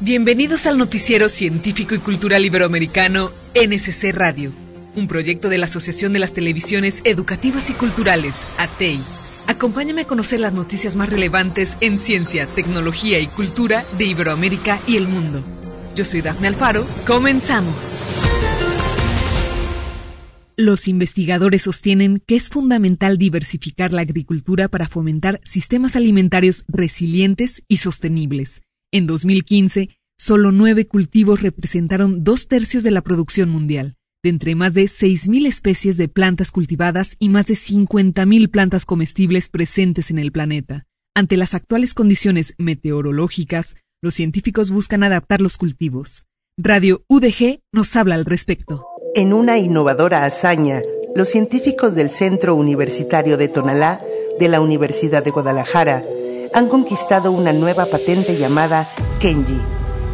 Bienvenidos al noticiero científico y cultural iberoamericano NSC Radio, un proyecto de la Asociación de las Televisiones Educativas y Culturales, ATEI. Acompáñame a conocer las noticias más relevantes en ciencia, tecnología y cultura de Iberoamérica y el mundo. Yo soy Dafne Alfaro, comenzamos. Los investigadores sostienen que es fundamental diversificar la agricultura para fomentar sistemas alimentarios resilientes y sostenibles. En 2015, solo nueve cultivos representaron dos tercios de la producción mundial, de entre más de 6.000 especies de plantas cultivadas y más de 50.000 plantas comestibles presentes en el planeta. Ante las actuales condiciones meteorológicas, los científicos buscan adaptar los cultivos. Radio UDG nos habla al respecto. En una innovadora hazaña, los científicos del Centro Universitario de Tonalá de la Universidad de Guadalajara han conquistado una nueva patente llamada Kenji.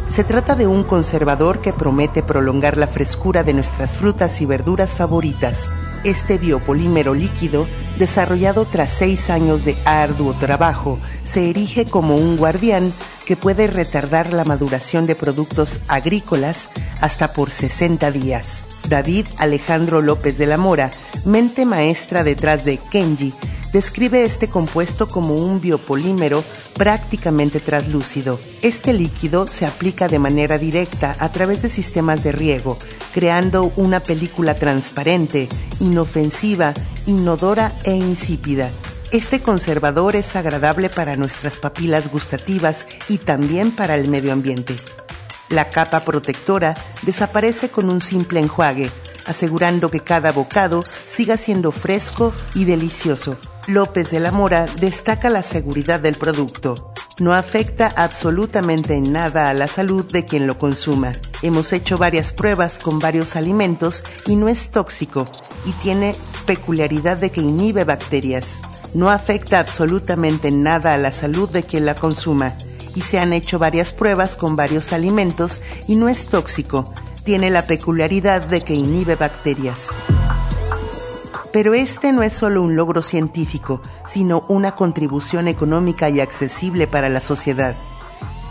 Se trata de un conservador que promete prolongar la frescura de nuestras frutas y verduras favoritas. Este biopolímero líquido, desarrollado tras seis años de arduo trabajo, se erige como un guardián que puede retardar la maduración de productos agrícolas hasta por 60 días. David Alejandro López de la Mora, mente maestra detrás de Kenji, describe este compuesto como un biopolímero prácticamente translúcido. Este líquido se aplica de manera directa a través de sistemas de riego, creando una película transparente, inofensiva, inodora e insípida. Este conservador es agradable para nuestras papilas gustativas y también para el medio ambiente. La capa protectora desaparece con un simple enjuague, asegurando que cada bocado siga siendo fresco y delicioso. López de la Mora destaca la seguridad del producto. No afecta absolutamente en nada a la salud de quien lo consuma. Hemos hecho varias pruebas con varios alimentos y no es tóxico y tiene peculiaridad de que inhibe bacterias. No afecta absolutamente en nada a la salud de quien la consuma y se han hecho varias pruebas con varios alimentos y no es tóxico. Tiene la peculiaridad de que inhibe bacterias. Pero este no es solo un logro científico, sino una contribución económica y accesible para la sociedad.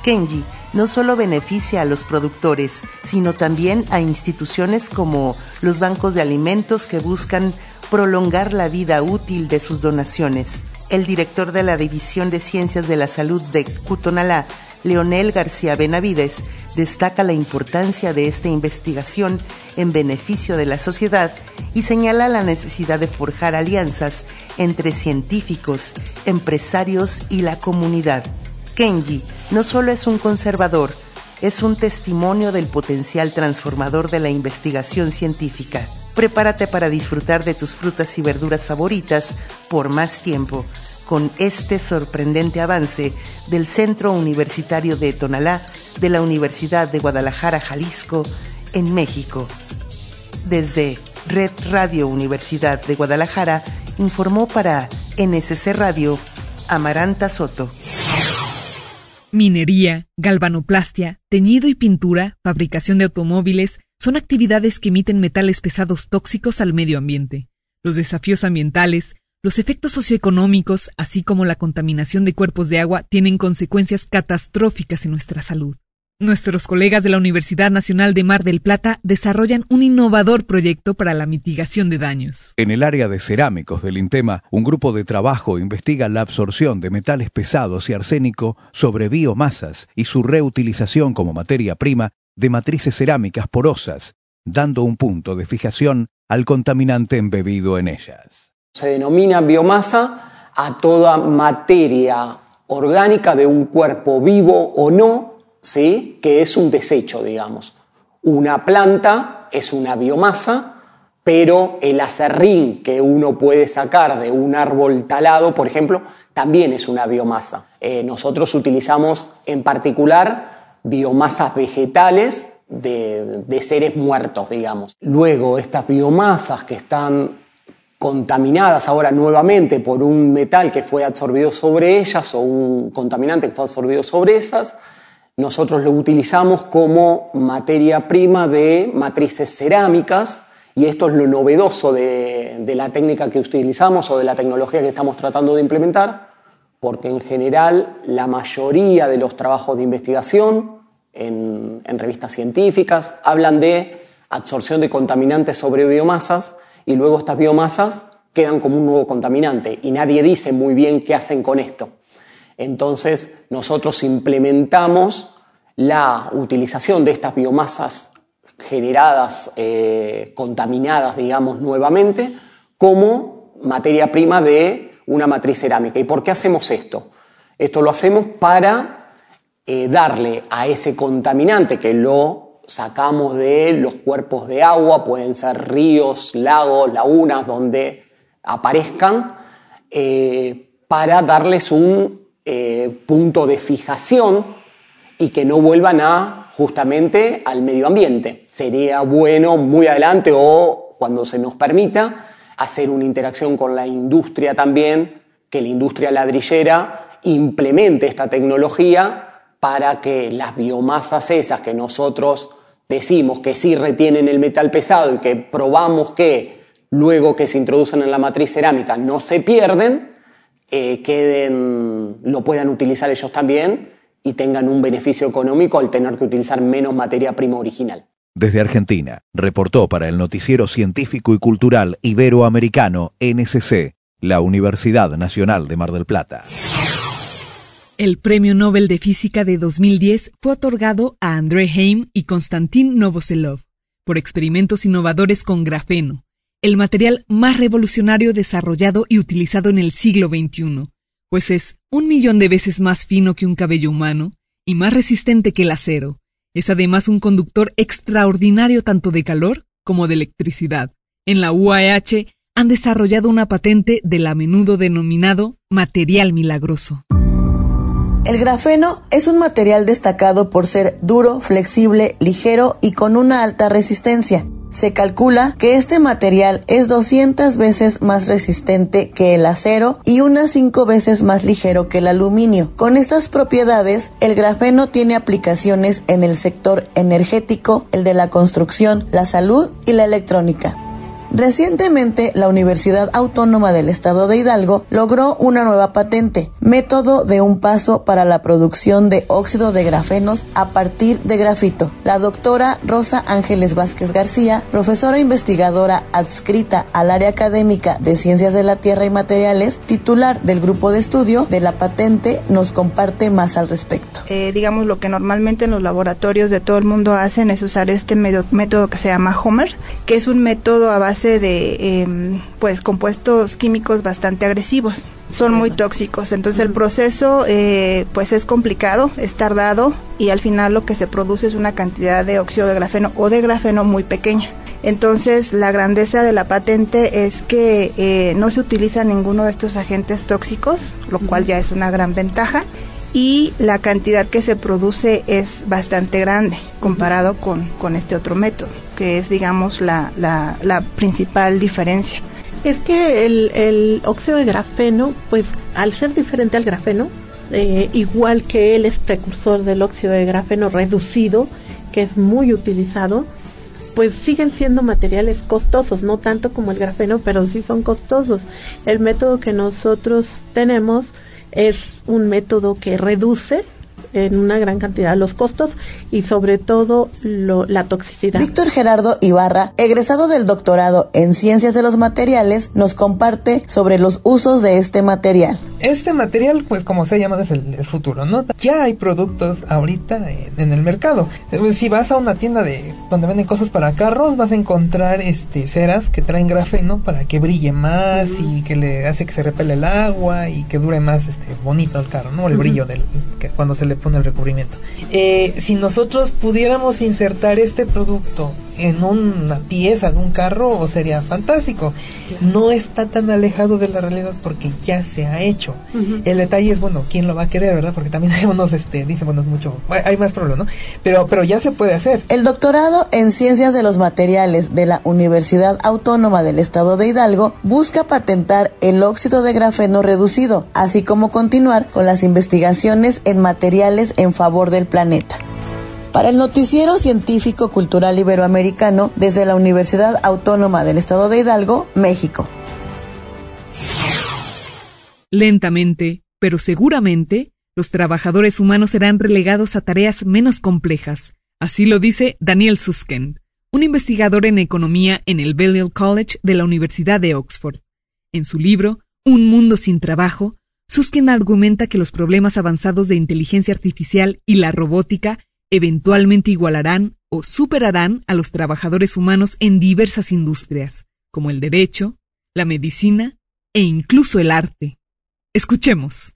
Kenji no solo beneficia a los productores, sino también a instituciones como los bancos de alimentos que buscan prolongar la vida útil de sus donaciones el director de la División de Ciencias de la Salud de Cutonalá, Leonel García Benavides, destaca la importancia de esta investigación en beneficio de la sociedad y señala la necesidad de forjar alianzas entre científicos, empresarios y la comunidad. Kenji no solo es un conservador, es un testimonio del potencial transformador de la investigación científica. Prepárate para disfrutar de tus frutas y verduras favoritas por más tiempo con este sorprendente avance del Centro Universitario de Tonalá de la Universidad de Guadalajara, Jalisco, en México. Desde Red Radio Universidad de Guadalajara informó para NSC Radio Amaranta Soto. Minería, galvanoplastia, teñido y pintura, fabricación de automóviles, son actividades que emiten metales pesados tóxicos al medio ambiente. Los desafíos ambientales, los efectos socioeconómicos, así como la contaminación de cuerpos de agua, tienen consecuencias catastróficas en nuestra salud. Nuestros colegas de la Universidad Nacional de Mar del Plata desarrollan un innovador proyecto para la mitigación de daños. En el área de cerámicos del INTEMA, un grupo de trabajo investiga la absorción de metales pesados y arsénico sobre biomasas y su reutilización como materia prima de matrices cerámicas porosas, dando un punto de fijación al contaminante embebido en ellas. Se denomina biomasa a toda materia orgánica de un cuerpo vivo o no, ¿sí? que es un desecho, digamos. Una planta es una biomasa, pero el acerrín que uno puede sacar de un árbol talado, por ejemplo, también es una biomasa. Eh, nosotros utilizamos en particular biomasas vegetales de, seres muertos, digamos. Luego, estas biomasas que están contaminadas ahora nuevamente por un metal que fue absorbido sobre ellas o un contaminante que fue absorbido sobre esas, nosotros lo utilizamos como materia prima de matrices cerámicas y esto es lo novedoso de, de la técnica que utilizamos o de la tecnología que estamos tratando de implementar, porque en general la mayoría de los trabajos de investigación en, revistas científicas, hablan de absorción de contaminantes sobre biomasas y luego estas biomasas quedan como un nuevo contaminante y nadie dice muy bien qué hacen con esto. Entonces nosotros implementamos la utilización de estas biomasas generadas, eh, contaminadas, digamos, nuevamente, como materia prima de una matriz cerámica. ¿Y por qué hacemos esto? Esto lo hacemos para eh, darle a ese contaminante que lo sacamos de los cuerpos de agua, pueden ser ríos, lagos, lagunas, donde aparezcan, eh, para darles un eh, punto de fijación y que no vuelvan a justamente al medio ambiente. Sería bueno muy adelante o cuando se nos permita hacer una interacción con la industria también, que la industria ladrillera implemente esta tecnología para que las biomasas esas que nosotros decimos que sí retienen el metal pesado y que probamos que luego que se introducen en la matriz cerámica no se pierden, eh, queden, lo puedan utilizar ellos también y tengan un beneficio económico al tener que utilizar menos materia prima original. Desde Argentina, reportó para el Noticiero Científico y Cultural Iberoamericano NSC, la Universidad Nacional de Mar del Plata. El Premio Nobel de Física de 2010 fue otorgado a André Heim y Konstantin Novoselov por experimentos innovadores con grafeno, el material más revolucionario desarrollado y utilizado en el siglo XXI, pues es un millón de veces más fino que un cabello humano y más resistente que el acero. Es además un conductor extraordinario tanto de calor como de electricidad. En la UAH han desarrollado una patente del a menudo denominado material milagroso. El grafeno es un material destacado por ser duro, flexible, ligero y con una alta resistencia. Se calcula que este material es 200 veces más resistente que el acero y unas 5 veces más ligero que el aluminio. Con estas propiedades, el grafeno tiene aplicaciones en el sector energético, el de la construcción, la salud y la electrónica. Recientemente, la Universidad Autónoma del Estado de Hidalgo logró una nueva patente, método de un paso para la producción de óxido de grafenos a partir de grafito. La doctora Rosa Ángeles Vázquez García, profesora investigadora adscrita al área académica de Ciencias de la Tierra y Materiales, titular del grupo de estudio de la patente, nos comparte más al respecto. Eh, digamos, lo que normalmente en los laboratorios de todo el mundo hacen es usar este método que se llama Homer, que es un método a base de em, pues compuestos químicos bastante agresivos. Son muy tóxicos. Entonces el proceso eh, pues es complicado es tardado y al final lo que se produce es una cantidad de óxido de grafeno o de grafeno muy pequeña. Entonces la grandeza de la patente es que eh, no se utiliza ninguno de estos agentes tóxicos lo cual ya es una gran ventaja y la cantidad que se produce es bastante grande comparado con, con este otro método, que es, digamos, la, la, principal diferencia. Es que el, el, óxido de grafeno, pues al ser diferente al grafeno, eh, igual que él es precursor del óxido de grafeno reducido, que es muy utilizado, pues siguen siendo materiales costosos, no tanto como el grafeno, pero sí son costosos. El método que nosotros tenemos es un método que reduce en una gran cantidad los costos y sobre todo la toxicidad. Víctor Gerardo Ibarra, egresado del doctorado en Ciencias de los Materiales, nos comparte sobre los usos de este material. Este material, pues como se llama, es el, futuro, ¿no? Ya hay productos ahorita en, el mercado. Si vas a una tienda de donde venden cosas para carros, vas a encontrar este ceras que traen grafeno para que brille más y que le hace que se repele el agua y que dure más este bonito el carro, ¿no? El brillo del que cuando se le pone el recubrimiento. Eh, si nosotros pudiéramos insertar este producto en una pieza de un carro sería fantástico. No está tan alejado de la realidad porque ya se ha hecho. El detalle es, bueno, ¿quién lo va a querer, verdad? Porque también hay unos, este, dicen, bueno, es mucho, hay más problemas, ¿no? Pero, pero ya se puede hacer. El doctorado en Ciencias de los Materiales de la Universidad Autónoma del Estado de Hidalgo busca patentar el óxido de grafeno reducido, así como continuar con las investigaciones en materiales en favor del planeta. Para el Noticiero Científico Cultural Iberoamericano desde la Universidad Autónoma del Estado de Hidalgo, México. Lentamente, pero seguramente, los trabajadores humanos serán relegados a tareas menos complejas. Así lo dice Daniel Suskend, un investigador en economía en el Balliol College de la Universidad de Oxford. En su libro, Un mundo sin trabajo, Suskind argumenta que los problemas avanzados de inteligencia artificial y la robótica eventualmente igualarán o superarán a los trabajadores humanos en diversas industrias, como el derecho, la medicina e incluso el arte. Escuchemos.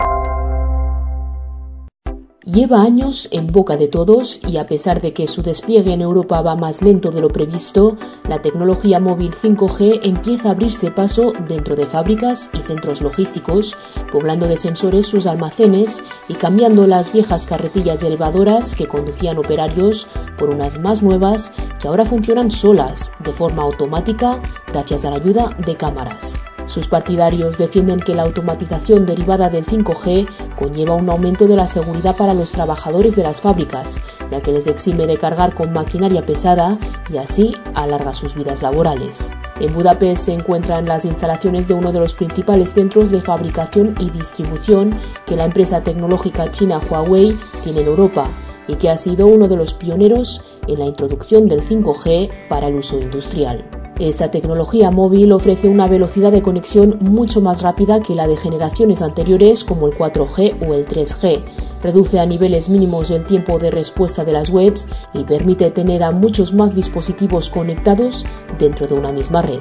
Lleva años en boca de todos y a pesar de que su despliegue en Europa va más lento de lo previsto, la tecnología móvil 5G empieza a abrirse paso dentro de fábricas y centros logísticos, poblando de sensores sus almacenes y cambiando las viejas carretillas elevadoras que conducían operarios por unas más nuevas que ahora funcionan solas, de forma automática, gracias a la ayuda de cámaras. Sus partidarios defienden que la automatización derivada del 5G conlleva un aumento de la seguridad para los trabajadores de las fábricas, ya que les exime de cargar con maquinaria pesada y así alarga sus vidas laborales. En Budapest se encuentran las instalaciones de uno de los principales centros de fabricación y distribución que la empresa tecnológica china Huawei tiene en Europa y que ha sido uno de los pioneros en la introducción del 5G para el uso industrial. Esta tecnología móvil ofrece una velocidad de conexión mucho más rápida que la de generaciones anteriores como el 4G o el 3G. Reduce a niveles mínimos el tiempo de respuesta de las webs y permite tener a muchos más dispositivos conectados dentro de una misma red.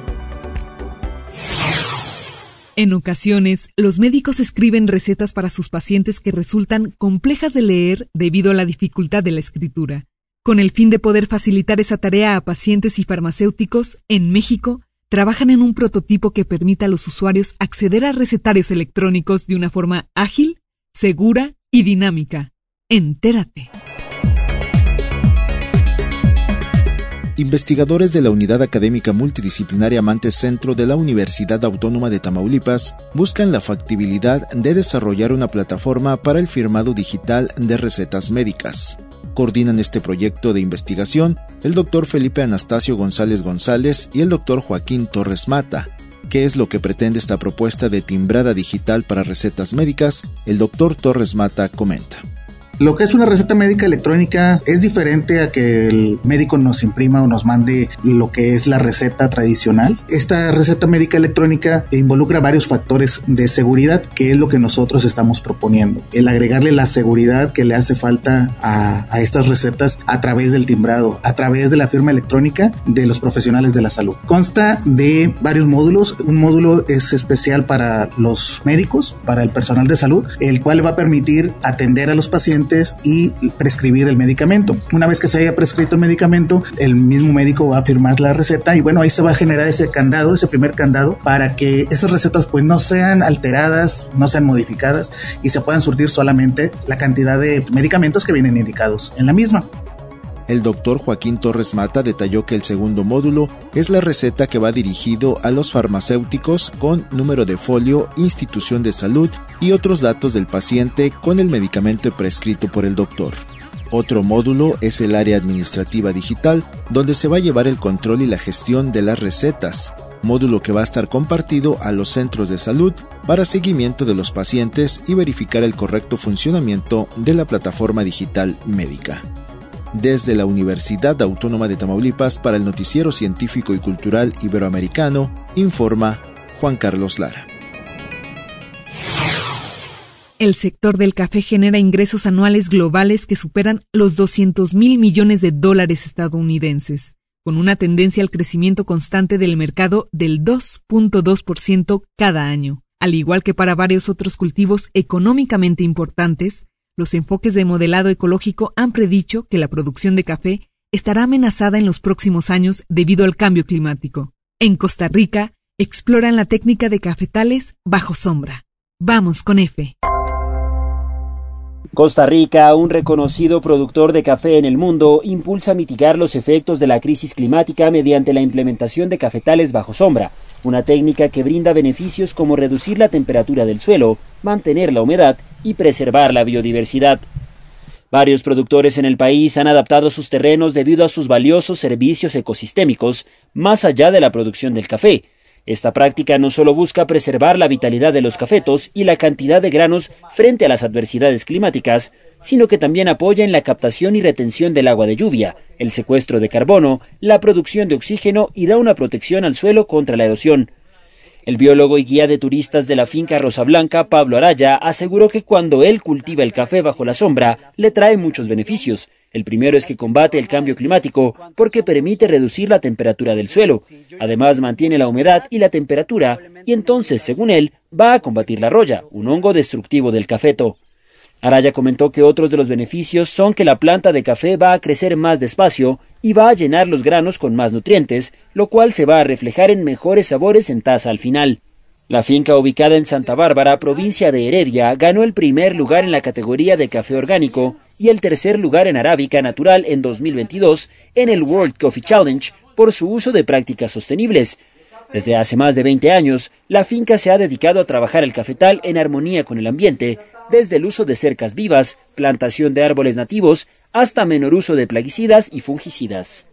En ocasiones, los médicos escriben recetas para sus pacientes que resultan complejas de leer debido a la dificultad de la escritura. Con el fin de poder facilitar esa tarea a pacientes y farmacéuticos, en México trabajan en un prototipo que permita a los usuarios acceder a recetarios electrónicos de una forma ágil, segura y dinámica. Entérate. Investigadores de la Unidad Académica Multidisciplinaria Amantes Centro de la Universidad Autónoma de Tamaulipas buscan la factibilidad de desarrollar una plataforma para el firmado digital de recetas médicas. Coordinan este proyecto de investigación el doctor Felipe Anastasio González González y el doctor Joaquín Torres Mata. ¿Qué es lo que pretende esta propuesta de timbrada digital para recetas médicas? El doctor Torres Mata comenta. Lo que es una receta médica electrónica es diferente a que el médico nos imprima o nos mande lo que es la receta tradicional. Esta receta médica electrónica involucra varios factores de seguridad, que es lo que nosotros estamos proponiendo. El agregarle la seguridad que le hace falta a, estas recetas a través del timbrado, a través de la firma electrónica de los profesionales de la salud. Consta de varios módulos. Un módulo es especial para los médicos, para el personal de salud, el cual va a permitir atender a los y prescribir el medicamento. Una vez que se haya prescrito el medicamento, el mismo médico va a firmar la receta y bueno, ahí se va a generar ese candado, ese primer candado, para que esas recetas pues no sean alteradas, no sean modificadas y se puedan surtir solamente la cantidad de medicamentos que vienen indicados en la misma. El doctor Joaquín Torres Mata detalló que el segundo módulo es la receta que va dirigido a los farmacéuticos con número de folio, institución de salud y otros datos del paciente con el medicamento prescrito por el doctor. Otro módulo es el área administrativa digital, donde se va a llevar el control y la gestión de las recetas, módulo que va a estar compartido a los centros de salud para seguimiento de los pacientes y verificar el correcto funcionamiento de la plataforma digital médica. Desde la Universidad Autónoma de Tamaulipas para el Noticiero Científico y Cultural Iberoamericano, informa Juan Carlos Lara. El sector del café genera ingresos anuales globales que superan los 200 mil millones de dólares estadounidenses, con una tendencia al crecimiento constante del mercado del 2.2% cada año. Al igual que para varios otros cultivos económicamente importantes, los enfoques de modelado ecológico han predicho que la producción de café estará amenazada en los próximos años debido al cambio climático. En Costa Rica, exploran la técnica de cafetales bajo sombra. Vamos con F. Costa Rica, un reconocido productor de café en el mundo, impulsa mitigar los efectos de la crisis climática mediante la implementación de cafetales bajo sombra, una técnica que brinda beneficios como reducir la temperatura del suelo, mantener la humedad y preservar la biodiversidad. Varios productores en el país han adaptado sus terrenos debido a sus valiosos servicios ecosistémicos, más allá de la producción del café. Esta práctica no solo busca preservar la vitalidad de los cafetos y la cantidad de granos frente a las adversidades climáticas, sino que también apoya en la captación y retención del agua de lluvia, el secuestro de carbono, la producción de oxígeno y da una protección al suelo contra la erosión. El biólogo y guía de turistas de la finca Rosa Blanca, Pablo Araya, aseguró que cuando él cultiva el café bajo la sombra, le trae muchos beneficios, el primero es que combate el cambio climático porque permite reducir la temperatura del suelo. Además mantiene la humedad y la temperatura y entonces, según él, va a combatir la roya, un hongo destructivo del cafeto. Araya comentó que otros de los beneficios son que la planta de café va a crecer más despacio y va a llenar los granos con más nutrientes, lo cual se va a reflejar en mejores sabores en taza al final. La finca ubicada en Santa Bárbara, provincia de Heredia, ganó el primer lugar en la categoría de café orgánico y el tercer lugar en arábica natural en 2022 en el World Coffee Challenge por su uso de prácticas sostenibles. Desde hace más de 20 años, la finca se ha dedicado a trabajar el cafetal en armonía con el ambiente, desde el uso de cercas vivas, plantación de árboles nativos, hasta menor uso de plaguicidas y fungicidas.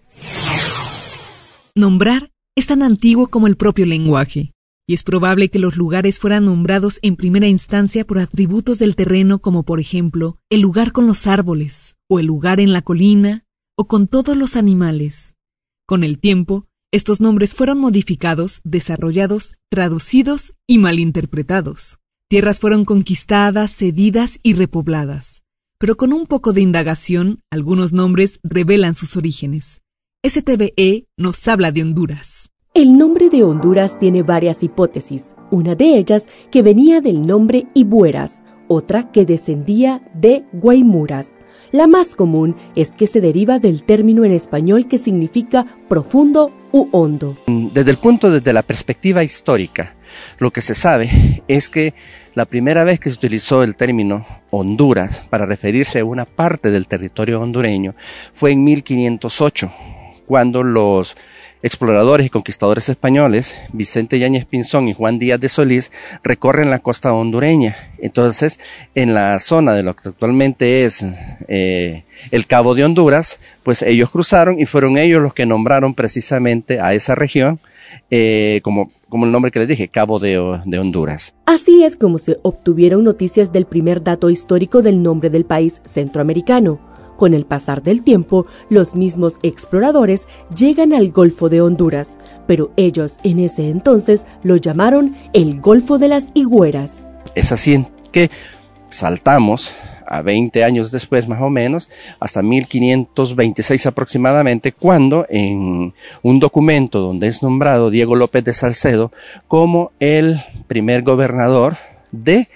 Nombrar es tan antiguo como el propio lenguaje y es probable que los lugares fueran nombrados en primera instancia por atributos del terreno como por ejemplo el lugar con los árboles, o el lugar en la colina, o con todos los animales. Con el tiempo, estos nombres fueron modificados, desarrollados, traducidos y malinterpretados. Tierras fueron conquistadas, cedidas y repobladas. Pero con un poco de indagación, algunos nombres revelan sus orígenes. STBE nos habla de Honduras. El nombre de Honduras tiene varias hipótesis, una de ellas que venía del nombre Ibueras, otra que descendía de Guaymuras. La más común es que se deriva del término en español que significa profundo u hondo. Desde el punto, desde la perspectiva histórica, lo que se sabe es que la primera vez que se utilizó el término Honduras para referirse a una parte del territorio hondureño fue en 1508, cuando los exploradores y conquistadores españoles, Vicente Yáñez Pinzón y Juan Díaz de Solís, recorren la costa hondureña. Entonces, en la zona de lo que actualmente es eh, el Cabo de Honduras, pues ellos cruzaron y fueron ellos los que nombraron precisamente a esa región eh, como, como el nombre que les dije, Cabo de, de Honduras. Así es como se obtuvieron noticias del primer dato histórico del nombre del país centroamericano con el pasar del tiempo, los mismos exploradores llegan al Golfo de Honduras, pero ellos en ese entonces lo llamaron el Golfo de las Higueras. Es así que saltamos a 20 años después más o menos, hasta 1526 aproximadamente, cuando en un documento donde es nombrado Diego López de Salcedo como el primer gobernador de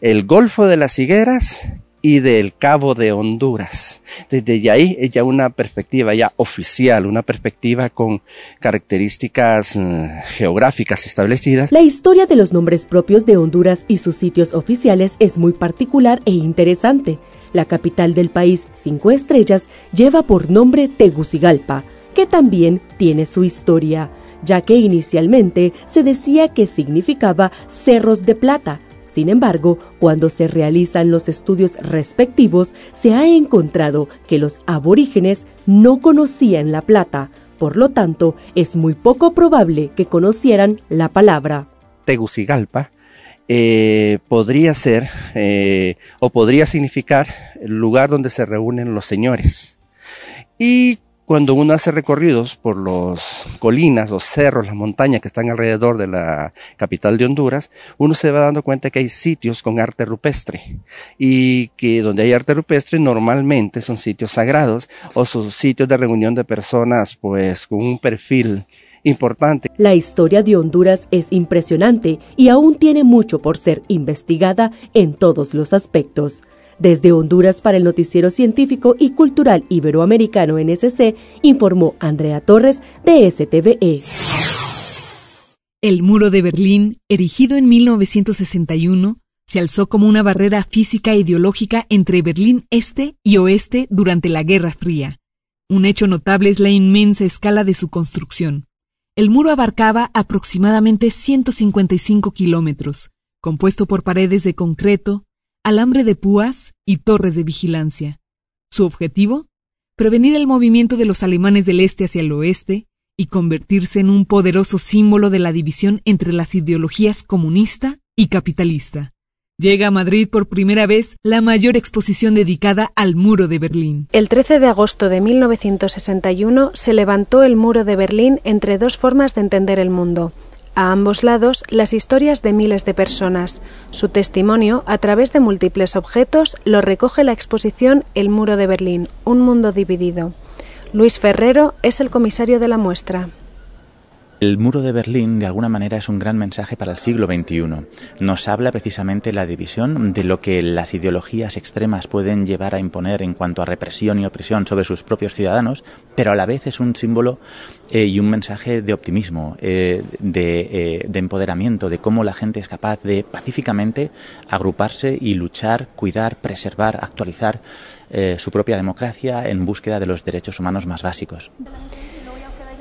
el Golfo de las Higueras y del Cabo de Honduras. Desde ahí es ya una perspectiva ya oficial, una perspectiva con características eh, geográficas establecidas. La historia de los nombres propios de Honduras y sus sitios oficiales es muy particular e interesante. La capital del país, Cinco Estrellas, lleva por nombre Tegucigalpa, que también tiene su historia, ya que inicialmente se decía que significaba Cerros de Plata, sin embargo, cuando se realizan los estudios respectivos, se ha encontrado que los aborígenes no conocían la plata, por lo tanto, es muy poco probable que conocieran la palabra. Tegucigalpa eh, podría ser eh, o podría significar el lugar donde se reúnen los señores. Y cuando uno hace recorridos por las colinas, los cerros, las montañas que están alrededor de la capital de Honduras, uno se va dando cuenta que hay sitios con arte rupestre y que donde hay arte rupestre normalmente son sitios sagrados o son sitios de reunión de personas pues con un perfil importante. La historia de Honduras es impresionante y aún tiene mucho por ser investigada en todos los aspectos. Desde Honduras para el Noticiero Científico y Cultural Iberoamericano NSC, informó Andrea Torres de STVE. El muro de Berlín, erigido en 1961, se alzó como una barrera física e ideológica entre Berlín Este y Oeste durante la Guerra Fría. Un hecho notable es la inmensa escala de su construcción. El muro abarcaba aproximadamente 155 kilómetros, compuesto por paredes de concreto, alambre de púas y torres de vigilancia. Su objetivo, prevenir el movimiento de los alemanes del este hacia el oeste y convertirse en un poderoso símbolo de la división entre las ideologías comunista y capitalista. Llega a Madrid por primera vez la mayor exposición dedicada al muro de Berlín. El 13 de agosto de 1961 se levantó el muro de Berlín entre dos formas de entender el mundo. A ambos lados, las historias de miles de personas. Su testimonio, a través de múltiples objetos, lo recoge la exposición El muro de Berlín, un mundo dividido. Luis Ferrero es el comisario de la muestra. El muro de Berlín, de alguna manera, es un gran mensaje para el siglo XXI. Nos habla precisamente la división de lo que las ideologías extremas pueden llevar a imponer en cuanto a represión y opresión sobre sus propios ciudadanos, pero a la vez es un símbolo eh, y un mensaje de optimismo, eh, eh, de, empoderamiento, de cómo la gente es capaz de pacíficamente agruparse y luchar, cuidar, preservar, actualizar su propia democracia en búsqueda de los derechos humanos más básicos.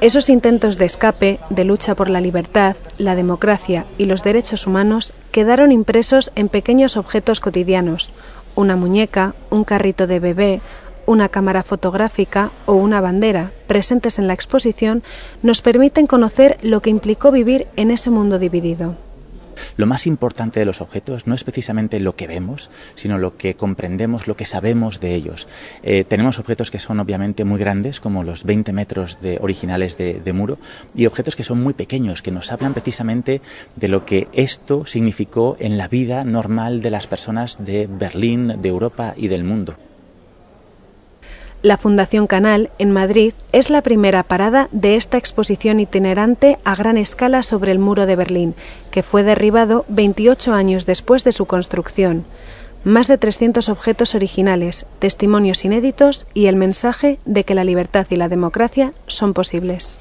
Esos intentos de escape, de lucha por la libertad, la democracia y los derechos humanos quedaron impresos en pequeños objetos cotidianos, una muñeca, un carrito de bebé, una cámara fotográfica o una bandera, presentes en la exposición, nos permiten conocer lo que implicó vivir en ese mundo dividido. Lo más importante de los objetos no es precisamente lo que vemos, sino lo que comprendemos, lo que sabemos de ellos. Eh, tenemos objetos que son obviamente muy grandes, como los 20 metros de, originales de, de muro, y objetos que son muy pequeños, que nos hablan precisamente de lo que esto significó en la vida normal de las personas de Berlín, de Europa y del mundo. La Fundación Canal, en Madrid, es la primera parada de esta exposición itinerante a gran escala sobre el muro de Berlín, que fue derribado 28 años después de su construcción. Más de 300 objetos originales, testimonios inéditos y el mensaje de que la libertad y la democracia son posibles.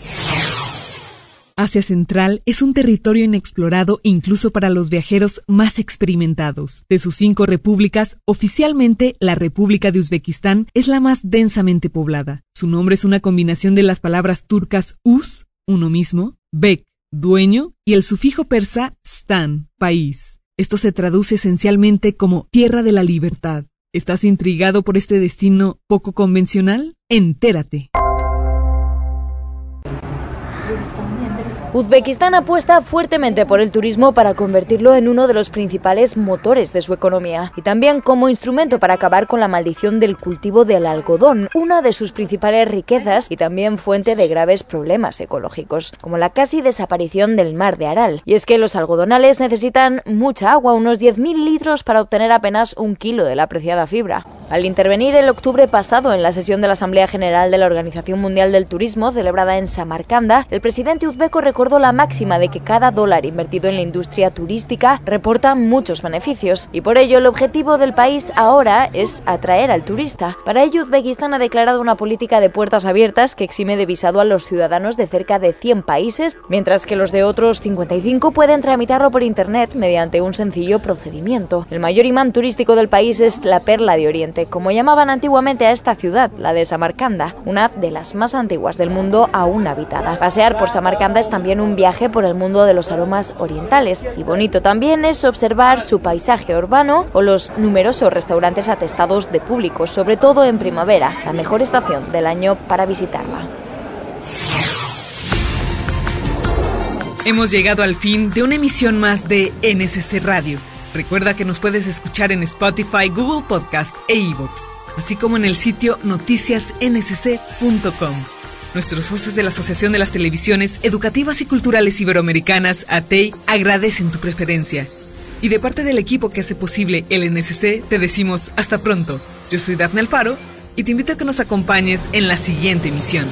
Asia Central es un territorio inexplorado incluso para los viajeros más experimentados. De sus cinco repúblicas, oficialmente la República de Uzbekistán es la más densamente poblada. Su nombre es una combinación de las palabras turcas uz, uno mismo, bek, dueño, y el sufijo persa stan, país. Esto se traduce esencialmente como tierra de la libertad. ¿Estás intrigado por este destino poco convencional? Entérate. Uzbekistán apuesta fuertemente por el turismo para convertirlo en uno de los principales motores de su economía y también como instrumento para acabar con la maldición del cultivo del algodón, una de sus principales riquezas y también fuente de graves problemas ecológicos, como la casi desaparición del mar de Aral. Y es que los algodonales necesitan mucha agua, unos 10.000 litros para obtener apenas un kilo de la apreciada fibra. Al intervenir el octubre pasado en la sesión de la Asamblea General de la Organización Mundial del Turismo celebrada en Samarcanda, el presidente uzbeco recordó la máxima de que cada dólar invertido en la industria turística reporta muchos beneficios y por ello el objetivo del país ahora es atraer al turista. Para ello Uzbekistán ha declarado una política de puertas abiertas que exime de visado a los ciudadanos de cerca de 100 países, mientras que los de otros 55 pueden tramitarlo por internet mediante un sencillo procedimiento. El mayor imán turístico del país es la Perla de Oriente como llamaban antiguamente a esta ciudad, la de Samarcanda, una de las más antiguas del mundo aún habitada. Pasear por Samarcanda es también un viaje por el mundo de los aromas orientales y bonito también es observar su paisaje urbano o los numerosos restaurantes atestados de público, sobre todo en primavera, la mejor estación del año para visitarla. Hemos llegado al fin de una emisión más de NSC Radio. Recuerda que nos puedes escuchar en Spotify, Google Podcast e iVoox, así como en el sitio noticiasnsc.com. Nuestros socios de la Asociación de las Televisiones Educativas y Culturales Iberoamericanas, ATEI, agradecen tu preferencia. Y de parte del equipo que hace posible el NSC, te decimos hasta pronto. Yo soy Dafne Alfaro y te invito a que nos acompañes en la siguiente emisión.